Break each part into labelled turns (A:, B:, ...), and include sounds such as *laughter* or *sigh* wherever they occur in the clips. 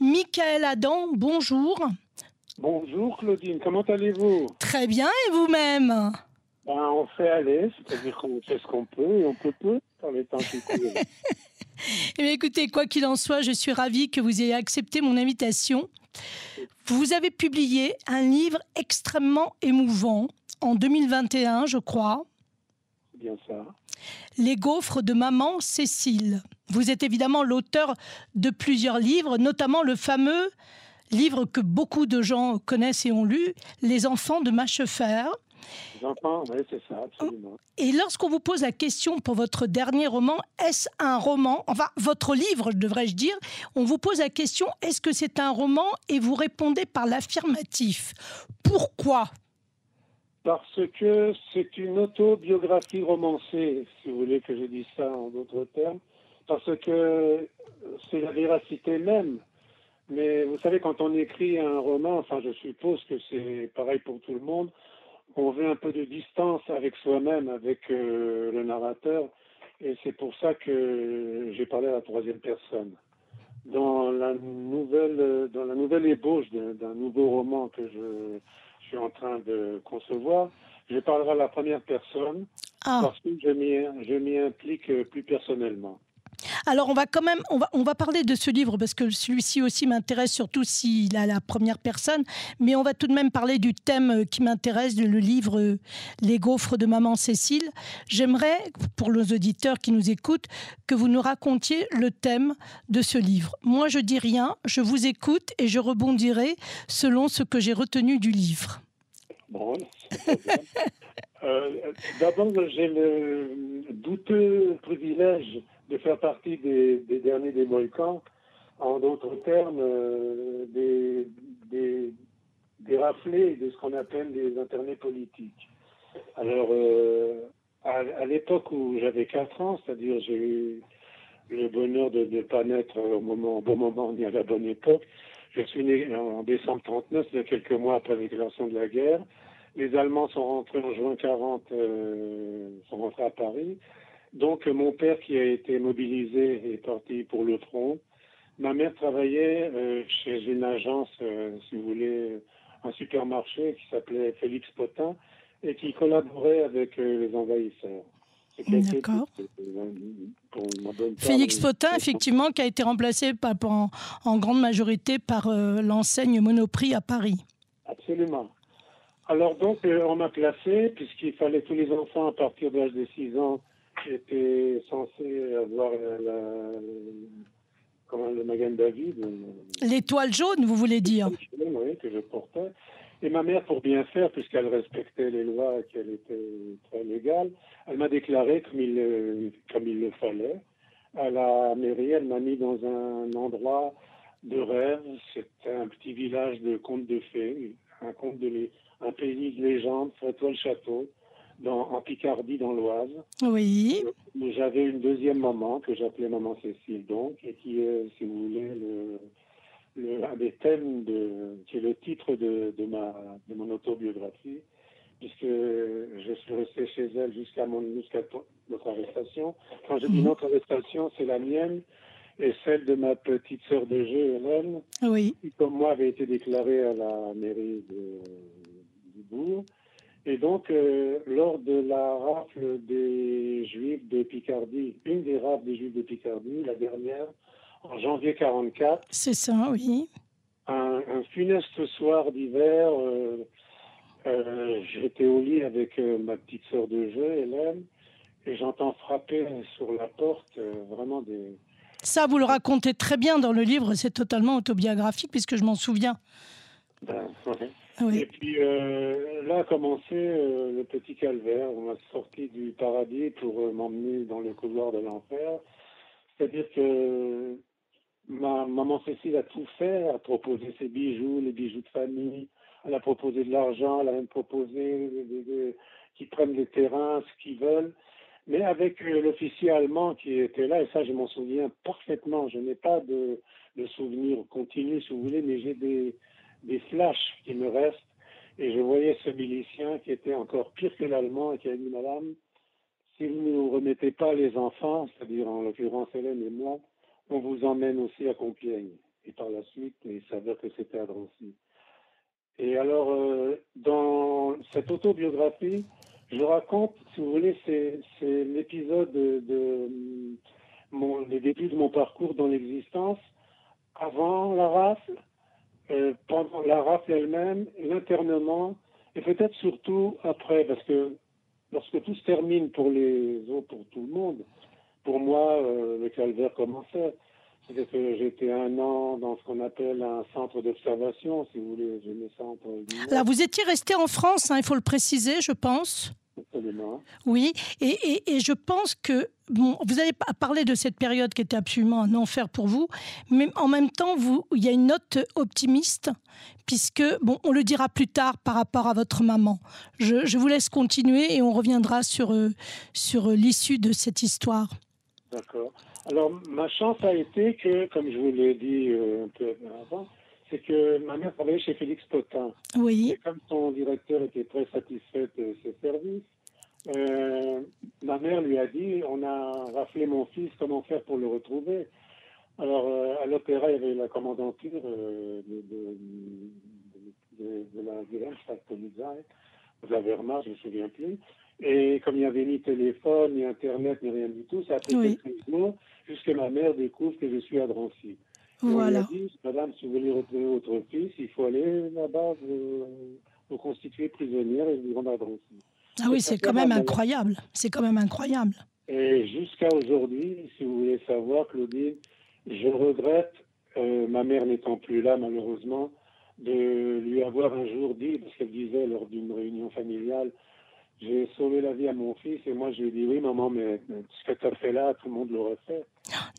A: Michael Adam, bonjour.
B: Bonjour Claudine, comment allez-vous?
A: Très bien, et vous-même?
B: Ben, On fait aller, c'est-à-dire qu'on fait ce qu'on peut et on peut peu dans les temps qui courent. *laughs*
A: Eh bien, écoutez, quoi qu'il en soit, je suis ravie que vous ayez accepté mon invitation. Vous avez publié un livre extrêmement émouvant en 2021, je crois.
B: Bien ça.
A: Les gaufres de maman Cécile. Vous êtes évidemment l'auteur de plusieurs livres, notamment le fameux livre que beaucoup de gens connaissent et ont lu, Les enfants de Machefer.
B: Les enfants, oui, c'est ça, absolument.
A: Et lorsqu'on vous pose la question pour votre dernier roman, est-ce un roman Enfin, votre livre, devrais-je dire, on vous pose la question, est-ce que c'est un roman Et vous répondez par l'affirmatif. Pourquoi?
B: Parce que c'est une autobiographie romancée, si vous voulez que je dise ça en d'autres termes, parce que c'est la véracité même. Mais vous savez, quand on écrit un roman, enfin je suppose que c'est pareil pour tout le monde, on veut un peu de distance avec soi-même, avec euh, le narrateur, et c'est pour ça que j'ai parlé à la troisième personne. Dans la nouvelle, dans la nouvelle ébauche d'un nouveau roman que je suis en train de concevoir, je parlerai à la première personne ah. parce que je m'y implique plus personnellement.
A: Alors on va quand même, on va, on va parler de ce livre parce que celui-ci aussi m'intéresse, surtout s'il a la première personne, mais on va tout de même parler du thème qui m'intéresse, le livre Les gaufres de maman Cécile. J'aimerais, pour nos auditeurs qui nous écoutent, que vous nous racontiez le thème de ce livre. Moi je dis rien, je vous écoute et je rebondirai selon ce que j'ai retenu du livre.
B: Bon, *laughs* euh, D'abord, j'ai le douteux privilège de faire partie des, derniers des Mohicans, en d'autres termes, euh, des, des, raflés de ce qu'on appelle des internés politiques. Alors, euh, à, l'époque où j'avais 4 ans, c'est-à-dire j'ai eu le bonheur de ne pas naître au, moment, au bon moment ni à la bonne époque, je suis né en décembre 39, il y a quelques mois après la déclaration de la guerre. Les Allemands sont rentrés en juin 40, euh, sont rentrés à Paris. Donc mon père qui a été mobilisé est parti pour le front. Ma mère travaillait euh, chez une agence, euh, si vous voulez, un supermarché qui s'appelait Félix Potin et qui collaborait avec euh, les envahisseurs.
A: D'accord. Félix Potin, effectivement, qui a été remplacé en, en, grande majorité par l'enseigne Monoprix à Paris.
B: Absolument. Alors donc, on m'a placé, puisqu'il fallait tous les enfants à partir de l'âge de 6 ans J'étais censé avoir la, comment, le Magan David.
A: L'étoile jaune, vous voulez dire
B: Oui, que je portais. Et ma mère, pour bien faire, puisqu'elle respectait les lois, qu'elle était très légale, elle m'a déclaré comme il, comme il le fallait. À la mairie, elle m'a mis dans un endroit de rêve. C'était un petit village de contes de fées, un, conte de, un pays de légende, le Château dans, en Picardie, dans l'Oise.
A: Oui.
B: J'avais une deuxième maman que j'appelais maman Cécile, donc, et qui est, si vous voulez, le, le, un des thèmes de, qui est le titre de, de, ma, de mon autobiographie, puisque je suis resté chez elle jusqu'à mon, jusqu'à notre arrestation. Quand je dis mhm. notre arrestation, c'est la mienne et celle de ma petite sœur de jeu, Hélène,
A: oui.
B: qui, comme moi, avait été déclarée à la mairie de, du bourg. Et donc, euh, lors de la rafle des Juifs de Picardie, une des rafles des Juifs de Picardie, la dernière, en janvier 44.
A: C'est ça, oui.
B: Un, funeste soir d'hiver, euh, euh, j'étais au lit avec ma petite sœur de jeu, Hélène, et j'entends frapper sur la porte vraiment des.
A: Ça, vous le racontez très bien dans le livre, c'est totalement autobiographique puisque je m'en souviens.
B: Ben, et puis euh, là a commencé euh, le petit calvaire. On m'a sorti du paradis pour euh, m'emmener dans le couloir de l'enfer. C'est-à-dire que ma maman Cécile a tout fait, a proposé ses bijoux, les bijoux de famille, elle a proposé de l'argent, elle a même proposé qu'ils prennent les terrains, ce qu'ils veulent. Mais avec l'officier allemand qui était là, et ça je m'en souviens parfaitement, je n'ai pas de, de souvenirs continus si vous voulez, mais j'ai des, des flashs qui me restent. Et je voyais ce milicien qui était encore pire que l'allemand et qui a dit Madame, si vous ne nous remettez pas les enfants, c'est-à-dire en l'occurrence Hélène et moi, on vous emmène aussi à Compiègne. Et par la suite, il s'avère que c'était à Drancy. Et alors, euh, dans cette autobiographie, je raconte, si vous voulez, c'est l'épisode de, les débuts de mon parcours dans l'existence, avant la rafle, euh, pendant la rafle elle-même, l'internement, et peut-être surtout après, parce que lorsque tout se termine pour les autres, pour tout le monde, pour moi, euh, le calvaire commençait. C'est que j'étais un an dans ce qu'on appelle un centre d'observation, si vous voulez. Je mets
A: Alors, vous étiez resté en France, hein, il faut le préciser, je pense.
B: Absolument.
A: Oui, et, et, et, je pense que, bon, vous avez parlé de cette période qui était absolument un enfer pour vous, mais en même temps, vous, il y a une note optimiste, puisque, bon, on le dira plus tard par rapport à votre maman. Je, je vous laisse continuer et on reviendra sur, euh, sur l'issue de cette histoire.
B: D'accord. Alors, ma chance a été que, comme je vous l'ai dit euh, un peu avant, c'est que ma mère travaillait chez Félix Potin.
A: Oui.
B: Et comme son directeur était très satisfait de ses services, euh, ma mère lui a dit on a raflé mon fils, comment faire pour le retrouver? Alors, euh, à l'opéra, il y avait la commandanture euh, de, de, de, de, la Polizei, vous avez remarqué, je ne me souviens plus. Et comme il n'y avait ni téléphone, ni Internet, ni rien du tout, ça a pris
A: Oui.
B: quelques jours jusqu'à ma mère découvre que je suis à Drancy. Et On lui
A: Voilà.
B: a dit, Madame, si vous voulez retrouver votre fils, il faut aller là-bas, vous, vous constituer prisonnière et vous rendre à Drancy.
A: Ah oui, c'est quand même incroyable. C'est quand même incroyable.
B: Et jusqu'à aujourd'hui, si vous voulez savoir, Claudine, je regrette, euh, ma mère n'étant plus là malheureusement, de lui avoir un jour dit, parce qu'elle disait lors d'une réunion familiale, j'ai sauvé la vie à mon fils, et moi je lui ai dit, oui maman, mais ce que tu as fait là, tout le monde l'aurait fait.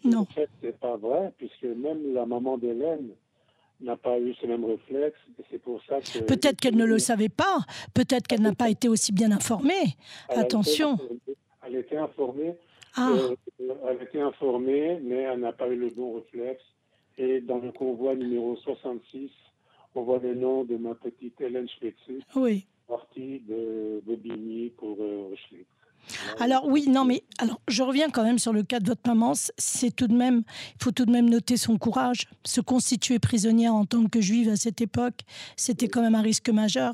A: Non.
B: En fait, c'est pas vrai, puisque même la maman d'Hélène n'a pas eu ce même réflexe, et c'est pour ça que...
A: Peut-être qu'elle ne le savait pas. Peut-être qu'elle n'a pas été aussi bien informée.
B: Elle
A: Attention.
B: Elle était informée,
A: Ah,
B: Euh, elle était informée, mais elle n'a pas eu le bon réflexe. Et dans le convoi numéro 66, on voit le nom de ma petite Hélène Schweitzer,
A: oui.
B: partie de Bobigny pour euh.
A: Alors oui, non, mais alors je reviens quand même sur le cas de votre maman. C'est tout de même, il faut tout de même noter son courage. Se constituer prisonnière en tant que juive à cette époque, c'était quand même un risque majeur.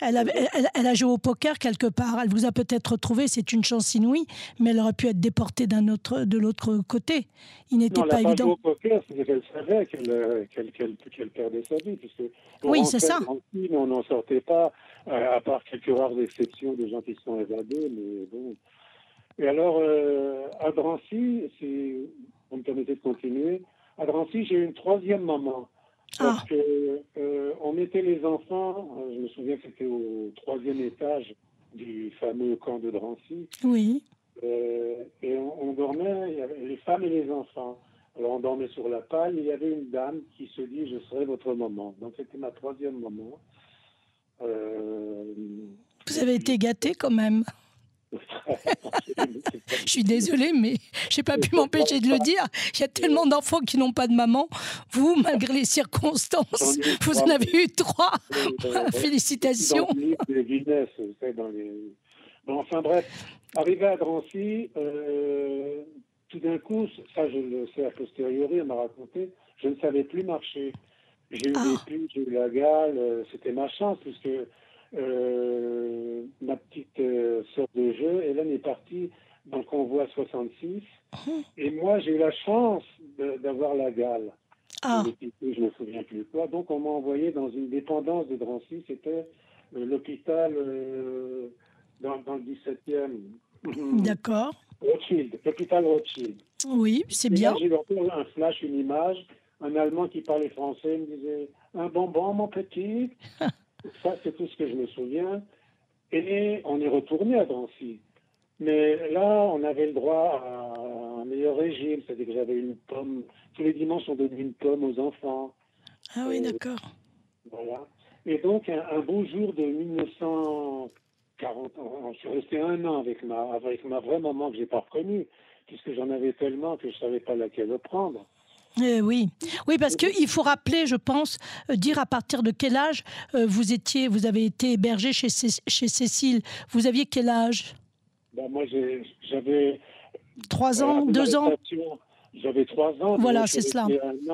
A: Elle, avait- elle- elle a joué au poker quelque part. Elle vous a peut-être retrouvé. C'est une chance inouïe, mais elle aurait pu être déportée d'un autre, de l'autre côté. Il n'était
B: elle
A: pas
B: n'a pas joué
A: évident.
B: au poker, c'est qu'elle savait qu'elle euh, qu'elle- qu'elle- qu'elle perdait sa vie. Puisque
A: Oui, c'est ça.
B: on n'en sortait pas, euh, à part quelques rares exceptions de gens qui sont évadés. Mais bon. Et alors, euh, à Drancy, si vous me permettez de continuer, à Drancy, j'ai eu une troisième maman. Parce
A: Ah.
B: que euh, on mettait les enfants, euh, je me souviens que c'était au troisième étage du fameux camp de Drancy,
A: Oui.
B: euh, et on, on dormait, il y avait les femmes et les enfants. Alors on dormait sur la paille, et il y avait une dame qui se dit je serai votre maman. Donc c'était ma troisième maman. Euh,
A: Vous avez été gâté quand même. Je suis désolée, mais j'ai pas pu m'empêcher de le dire. Il y a tellement d'enfants qui n'ont pas de maman. Vous, malgré les circonstances, vous en avez eu trois. *laughs* Félicitations.
B: Bon, enfin bref, arrivé à Drancy, euh, tout d'un coup, ça je le sais a posteriori, on m'a raconté, je ne savais plus marcher. J'ai eu
A: Ah.
B: des pus, j'ai eu la gale, euh, c'était ma chance, puisque euh, ma petite euh, sœur de jeu, Hélène est partie dans le convoi 66, et moi j'ai eu la chance d'avoir la gale.
A: Ah,
B: je ne me souviens plus quoi. Donc on m'a envoyé dans une dépendance de Drancy, c'était euh, l'hôpital euh, dans, dans le 17e. *laughs*
A: d'accord.
B: Rothschild, l'hôpital Rothschild.
A: Oui, c'est bien.
B: j'ai un flash, une image, un Allemand qui parlait français me disait un bonbon mon petit. *laughs* Ça c'est tout ce que je me souviens. Et on est retourné à Drancy. Mais là, on avait le droit à un meilleur régime, c'est-à-dire que j'avais une pomme. Tous les dimanches, on donnait une pomme aux enfants.
A: Ah oui, d'accord.
B: Voilà. Et donc, un, un beau jour de 1940, je suis resté un an avec ma, avec ma vraie maman que j'ai pas reconnue, puisque j'en avais tellement que je savais pas laquelle prendre.
A: Eh oui, oui, parce qu'il faut rappeler, je pense, euh, dire à partir de quel âge euh, vous étiez, vous avez été hébergé chez, Cé- chez Cécile. Vous aviez quel âge?
B: Ben, moi, j'avais
A: Trois
B: euh,
A: ans, deux ans?
B: J'avais trois ans.
A: Voilà, c'est cela.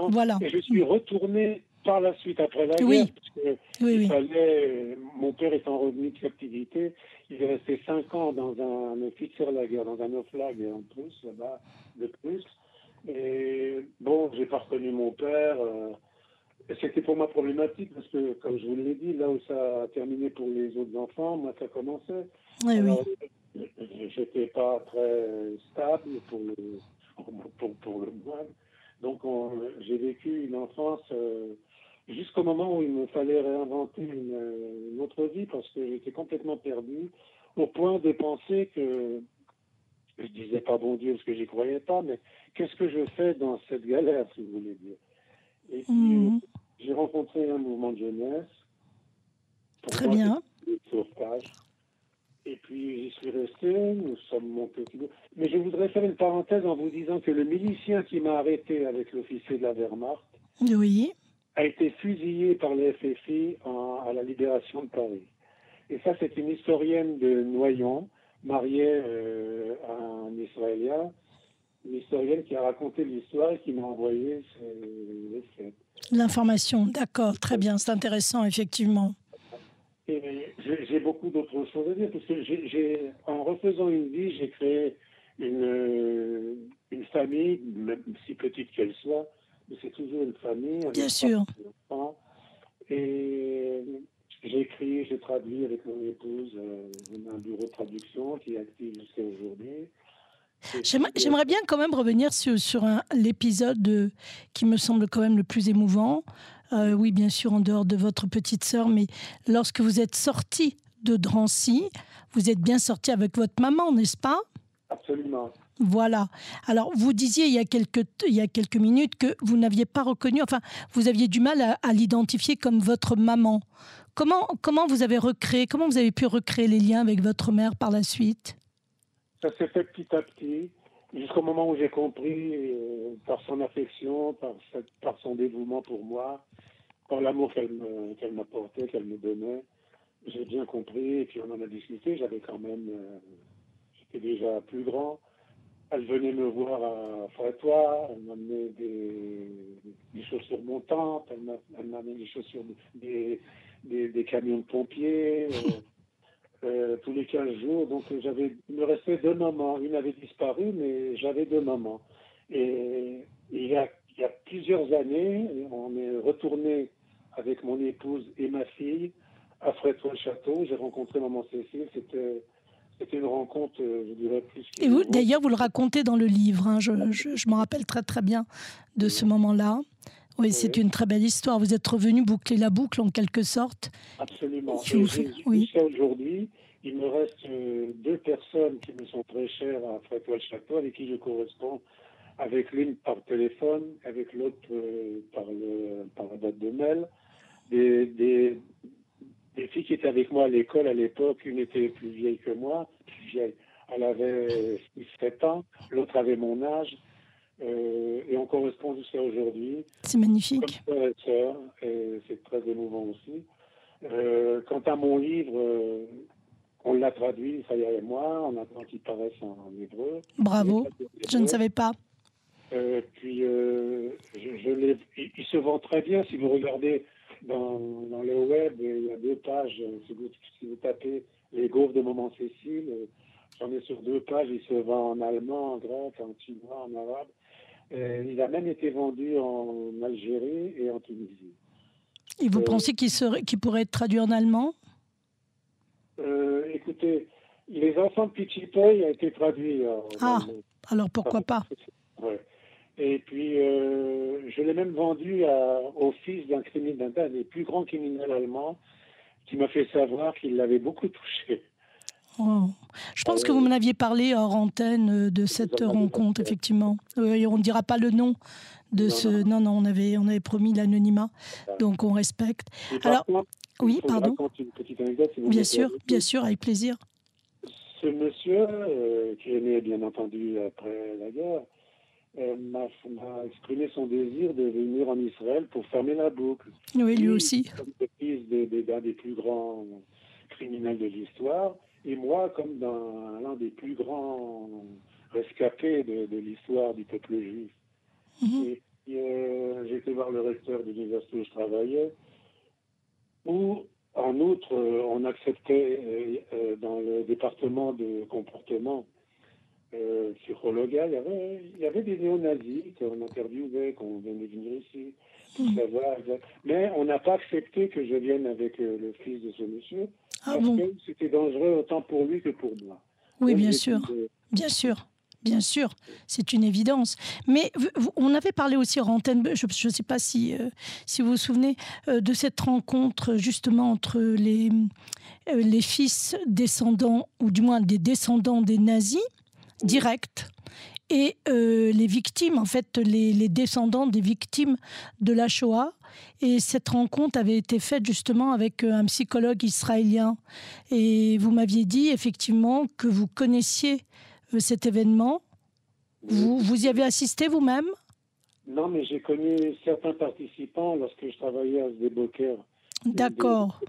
A: Voilà.
B: Et je suis retourné par la suite après la guerre, parce que il fallait, mon père étant revenu de captivité, il est resté cinq ans dans un officier de la guerre, dans un oflag en plus, là-bas, de plus. Et j'ai pas reconnu mon père. Euh, c'était pour moi problématique parce que, comme je vous l'ai dit, là où ça a terminé pour les autres enfants, moi ça commençait.
A: Oui, Alors,
B: oui. J'étais pas très stable pour le, pour, pour le moine. Donc j'ai vécu une enfance euh, jusqu'au moment où il me fallait réinventer une, autre vie parce que j'étais complètement perdu au point de penser que je disais pas bon Dieu parce que j'y croyais pas, mais qu'est-ce que je fais dans cette galère, si vous voulez dire? Et puis, mhm. j'ai rencontré un mouvement de jeunesse.
A: Très bien.
B: Sauvetage. Et puis j'y suis resté, nous sommes montés. Mais je voudrais faire une parenthèse en vous disant que le milicien qui m'a arrêté avec l'officier de la Wehrmacht
A: oui.
B: a été fusillé par les FFI à la libération de Paris. Et ça, c'est une historienne de Noyon, mariée euh, à un Israélien, une historienne qui a raconté l'histoire et qui m'a envoyé
A: L'information, d'accord, très bien, c'est intéressant, effectivement.
B: j'ai beaucoup d'autres choses à dire, parce que j'ai, en refaisant une vie, j'ai créé une, une famille, même si petite qu'elle soit, mais c'est toujours une famille.
A: Bien sûr.
B: Et j'ai écrit, j'ai traduit avec mon épouse euh, un bureau de traduction qui est actif jusqu'à aujourd'hui.
A: J'aimerais bien quand même revenir sur, sur l'épisode qui me semble quand même le plus émouvant. Euh, oui, bien sûr, en dehors de votre petite sœur, mais lorsque vous êtes sorti de Drancy, vous êtes bien sorti avec votre maman, n'est-ce pas?
B: Absolument.
A: Voilà. Alors, vous disiez il y a quelques, minutes que vous n'aviez pas reconnu, enfin, vous aviez du mal à, l'identifier comme votre maman. Comment, comment vous avez recréé, comment vous avez pu recréer les liens avec votre mère par la suite?
B: Ça s'est fait petit à petit, jusqu'au moment où j'ai compris, euh, par son affection, par, par, son dévouement pour moi, par l'amour qu'elle m'apportait, qu'elle me donnait. J'ai bien compris, et puis on en a discuté. J'avais quand même. Euh, j'étais déjà plus grand. Elle venait me voir à Frétois, elle m'amenait des, des, chaussures montantes, elle m'amenait des chaussures, des, des, camions de pompiers, *laughs* euh, euh, tous les 15 jours. Donc j'avais, il me restait deux mamans. Une avait disparu, mais j'avais deux mamans. Et, il, y a, il y a plusieurs années, on est retourné avec mon épouse et ma fille à Frétois-le-Château. J'ai rencontré maman Cécile. C'était c'était une rencontre, euh, je dirais, plus.
A: Et vous, d'ailleurs, vous le racontez dans le livre. Hein. Je, je, me rappelle très très bien de ce moment-là. Oui, c'est une très belle histoire. Vous êtes revenu boucler la boucle en quelque sorte.
B: Absolument. oui. aujourd'hui, il me reste euh, deux personnes qui me sont très chères à Frétois-le-Château, avec qui je corresponds, avec l'une par téléphone, avec l'autre euh, par, le, par la date de mail. Des, des, les filles qui étaient avec moi à l'école à l'époque, une était plus vieille que moi, plus vieille. Elle avait 7 ans, l'autre avait mon âge. Euh, et on correspond jusqu'à aujourd'hui.
A: C'est magnifique.
B: C'est très émouvant aussi. Euh, quant à mon livre, euh, on l'a traduit, ça y est, moi, on attend qu'il paraisse en, hébreu.
A: Bravo, je ne savais pas.
B: puis, je, je il, se vend très bien si vous regardez dans, dans, le web, il y a deux pages. Si vous, si vous tapez les gaufres de Maman Cécile, j'en ai sur deux pages. Il se vend en allemand, en grec, en chinois, en arabe. il a même été vendu en Algérie et en Tunisie.
A: Et vous euh, pensez qu'il pourrait être traduit en allemand?
B: Euh, Écoutez, Les enfants de Pichipoy a été traduit. En,
A: ah, alors pourquoi pas?
B: Ouais. Et puis, euh, je l'ai même vendu à, au fils d'un criminel, d'un des plus grands criminels allemands, qui m'a fait savoir qu'il l'avait beaucoup touché.
A: Oh. Je pense que vous m'en aviez parlé hors antenne euh, de cette rencontre, effectivement. on ne dira pas le nom de ce. Non, non, on, avait, on avait promis l'anonymat, donc on respecte. Alors, oui, pardon.
B: Une petite anecdote,
A: bien sûr, bien sûr, avec plaisir.
B: Ce monsieur, euh, qui est né bien entendu après la guerre, m'a exprimé son désir de venir en Israël pour fermer la boucle.
A: Oui, lui aussi.
B: Comme fils d'un des plus grands criminels de l'histoire, et moi comme l'un des plus grands rescapés de, l'histoire du peuple juif. Mhm. Et j'ai été voir le recteur de l'université où je travaillais, où, en outre, on acceptait dans le département de comportement euh, psychologal, il y, avait, il y avait des néo-nazis qu'on interviewait, qu'on venait venir ici. Hmm. Mais on n'a pas accepté que je vienne avec euh, le fils de ce monsieur. Ah parce que c'était dangereux autant pour lui que pour moi.
A: Oui, bien sûr. Bien sûr. Bien sûr, c'est une évidence. Mais on avait parlé aussi en antenne, je ne sais pas si, euh, si vous vous souvenez, euh, de cette rencontre justement entre les, les fils descendants, ou du moins des descendants des nazis, direct et euh, les victimes, en fait, les, descendants des victimes de la Shoah. Et cette rencontre avait été faite justement avec euh, un psychologue israélien. Et vous m'aviez dit effectivement que vous connaissiez euh, cet événement. Vous, vous y avez assisté vous-même?
B: Non, mais j'ai connu certains participants lorsque je travaillais à Sdeboker.
A: D'accord.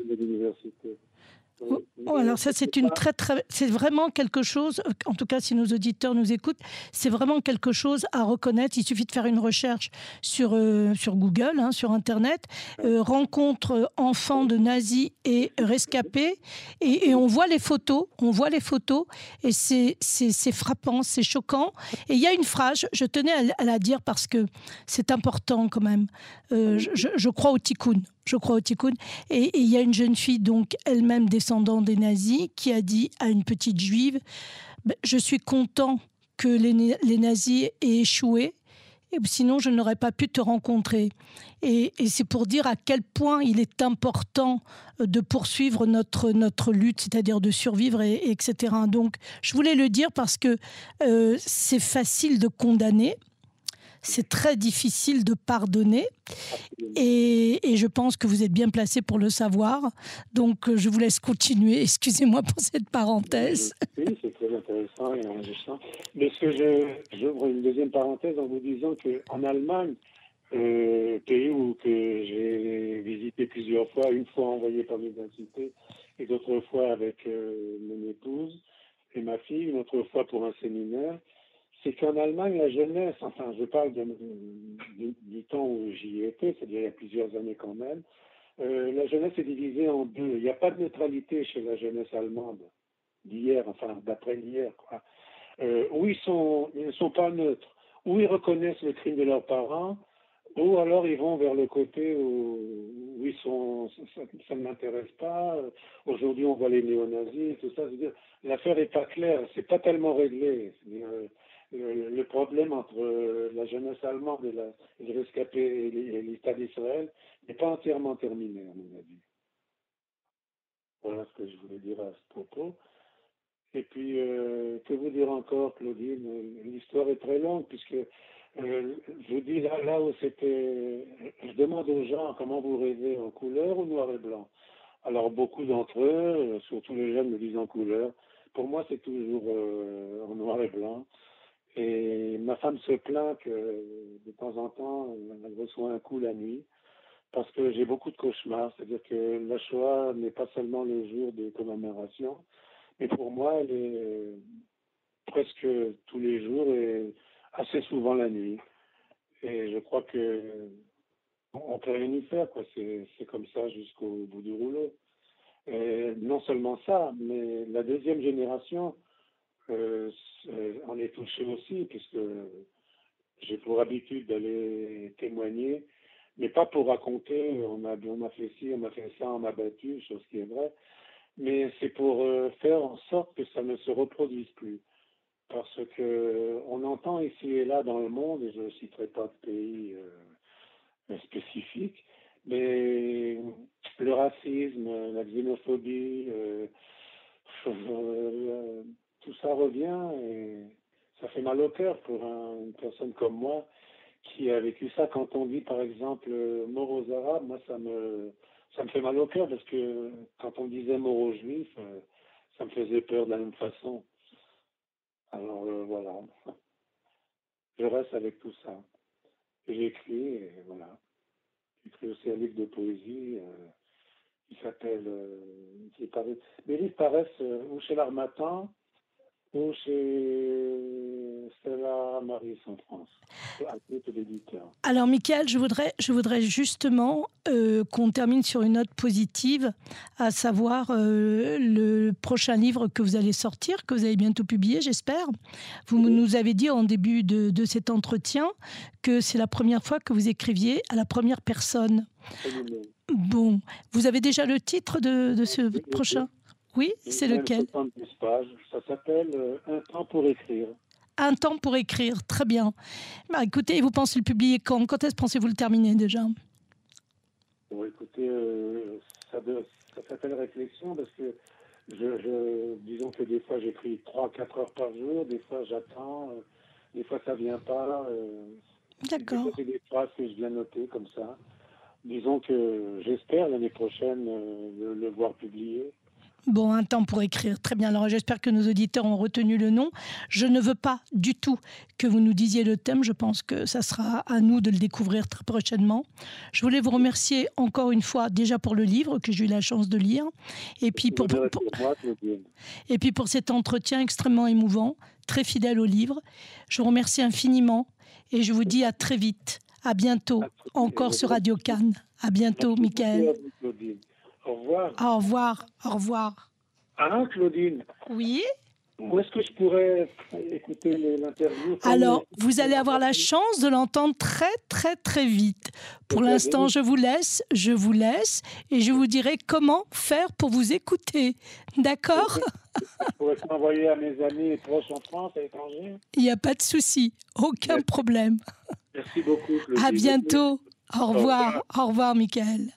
A: Oh, alors ça c'est une très très c'est vraiment quelque chose en tout cas si nos auditeurs nous écoutent c'est vraiment quelque chose à reconnaître. Il suffit de faire une recherche sur euh, sur Google hein, sur internet euh, rencontre enfants de nazis et rescapés et, on voit les photos on voit les photos et c'est c'est frappant c'est choquant. Et il y a une phrase je tenais à, la dire parce que c'est important quand même. Euh, je, je crois au tikkun je crois au tikkun. Et il y a une jeune fille, donc elle-même descendante des nazis, qui a dit à une petite juive ben, Je suis content que les, les nazis aient échoué, sinon je n'aurais pas pu te rencontrer. Et, c'est pour dire à quel point il est important de poursuivre notre, notre lutte, c'est-à-dire de survivre, et, etc. Donc je voulais le dire parce que euh, c'est facile de condamner, c'est très difficile de pardonner. Et, je pense que vous êtes bien placé pour le savoir. Donc, je vous laisse continuer. *laughs* Excusez-moi pour cette parenthèse.
B: Oui, c'est très intéressant et enrichissant. Mais ce que je, j'ouvre une deuxième parenthèse en vous disant qu'en Allemagne, euh, pays où que j'ai visité plusieurs fois, une fois envoyé par l'université et d'autres fois avec euh, mon épouse et ma fille, une autre fois pour un séminaire, c'est qu'en Allemagne, la jeunesse, enfin je parle du, temps où j'y étais, c'est-à-dire il y a plusieurs années quand même, euh, la jeunesse est divisée en deux. Il n'y a pas de neutralité chez la jeunesse allemande d'hier, enfin d'après hier. Euh, où ils, sont, ils ne sont pas neutres, où ils reconnaissent le crime de leurs parents, ou alors ils vont vers le côté où, ils sont, ça, ne m'intéresse pas. Aujourd'hui, on voit les néo-nazis, tout ça. L'affaire n'est pas claire, c'est pas tellement réglé le, problème entre euh, la jeunesse allemande et, la, les rescapés et l'État d'Israël n'est pas entièrement terminé, à mon avis. Voilà ce que je voulais dire à ce propos. Et puis, euh, que vous dire encore, Claudine? L'histoire est très longue, puisque euh, je vous dis là, là où c'était. Je demande aux gens comment vous rêvez en couleur ou noir et blanc. Alors, beaucoup d'entre eux, surtout les jeunes, me disent en couleur. Pour moi, c'est toujours en noir et blanc. Et ma femme se plaint que de temps en temps, elle reçoit un coup la nuit parce que j'ai beaucoup de cauchemars. C'est-à-dire que la Shoah n'est pas seulement le jour de commémoration, mais pour moi, elle est presque tous les jours et assez souvent la nuit. Et je crois que on peut rien y faire, quoi. C'est, comme ça jusqu'au bout du rouleau. Et non seulement ça, mais la deuxième génération, euh, on est touché aussi, puisque j'ai pour habitude d'aller témoigner, mais pas pour raconter, on m'a on fait ci, on m'a fait ça, on m'a battu, chose qui est vraie, mais c'est pour euh, faire en sorte que ça ne se reproduise plus. Parce que on entend ici et là dans le monde, et je ne citerai pas de pays euh, spécifiques, mais le racisme, la xénophobie, euh, *laughs* tout ça revient et ça fait mal au cœur pour une personne comme moi qui a vécu ça. Quand on dit par exemple mort aux Arabes, moi ça me ça me fait mal au cœur parce que quand on disait mort aux Juifs, euh, ça me faisait peur de la même façon. Alors euh, voilà, je reste avec tout ça. J'écris et voilà. J'écris aussi un livre de poésie euh, qui s'appelle, qui paraît. Mes livres paraissent ou chez l'Armatan ou chez Stella Maris en France, à titre d'éditeur.
A: Alors, Michael, je voudrais, je voudrais justement euh, qu'on termine sur une note positive, à savoir euh, le prochain livre que vous allez sortir, que vous allez bientôt publier, j'espère. Vous nous avez dit en début de, de cet entretien que c'est la première fois que vous écriviez à la première personne. Bon, vous avez déjà le titre de, de ce
B: Oui,
A: prochain? Oui, c'est lequel
B: 70 pages. Ça s'appelle euh, Un temps pour écrire.
A: Un temps pour écrire, très bien. Bah, écoutez, vous pensez le publier quand? Quand est-ce pensez-vous le terminer déjà?
B: Bon, écoutez, euh, ça, de- ça s'appelle réflexion parce que je, je- disons que des fois j'écris 3-4 heures par jour, des fois j'attends, euh, des fois ça vient pas. euh,
A: D'accord.
B: c'est des phrases que je viens noter comme ça. Disons que j'espère l'année prochaine le, le voir publié.
A: Bon, un temps pour écrire. Très bien. Alors, j'espère que nos auditeurs ont retenu le nom. Je ne veux pas du tout que vous nous disiez le thème. Je pense que ça sera à nous de le découvrir très prochainement. Je voulais vous remercier encore une fois déjà pour le livre que j'ai eu la chance de lire. Et puis pour,
B: Vous verrez
A: pour-
B: pour moi, Claudine.
A: et puis pour cet entretien extrêmement émouvant, très fidèle au livre. Je vous remercie infiniment et je vous dis à très vite. À bientôt. Encore sur Radio Cannes. À bientôt, Michael.
B: Au revoir.
A: Au revoir. Au revoir.
B: Ah, Claudine,
A: Oui?
B: où est-ce que je pourrais écouter l'interview
A: Alors, vous allez avoir la chance de l'entendre très, très, très vite. Pour l'instant, je vous laisse, je vous laisse et je vous dirai comment faire pour vous écouter. D'accord?
B: Je pourrais m'envoyer à mes amis et proches en France, à l'étranger?
A: Il n'y a pas de souci, aucun
B: Merci.
A: problème.
B: Merci beaucoup, Claudine.
A: À bientôt. Au revoir. Au revoir, Michael.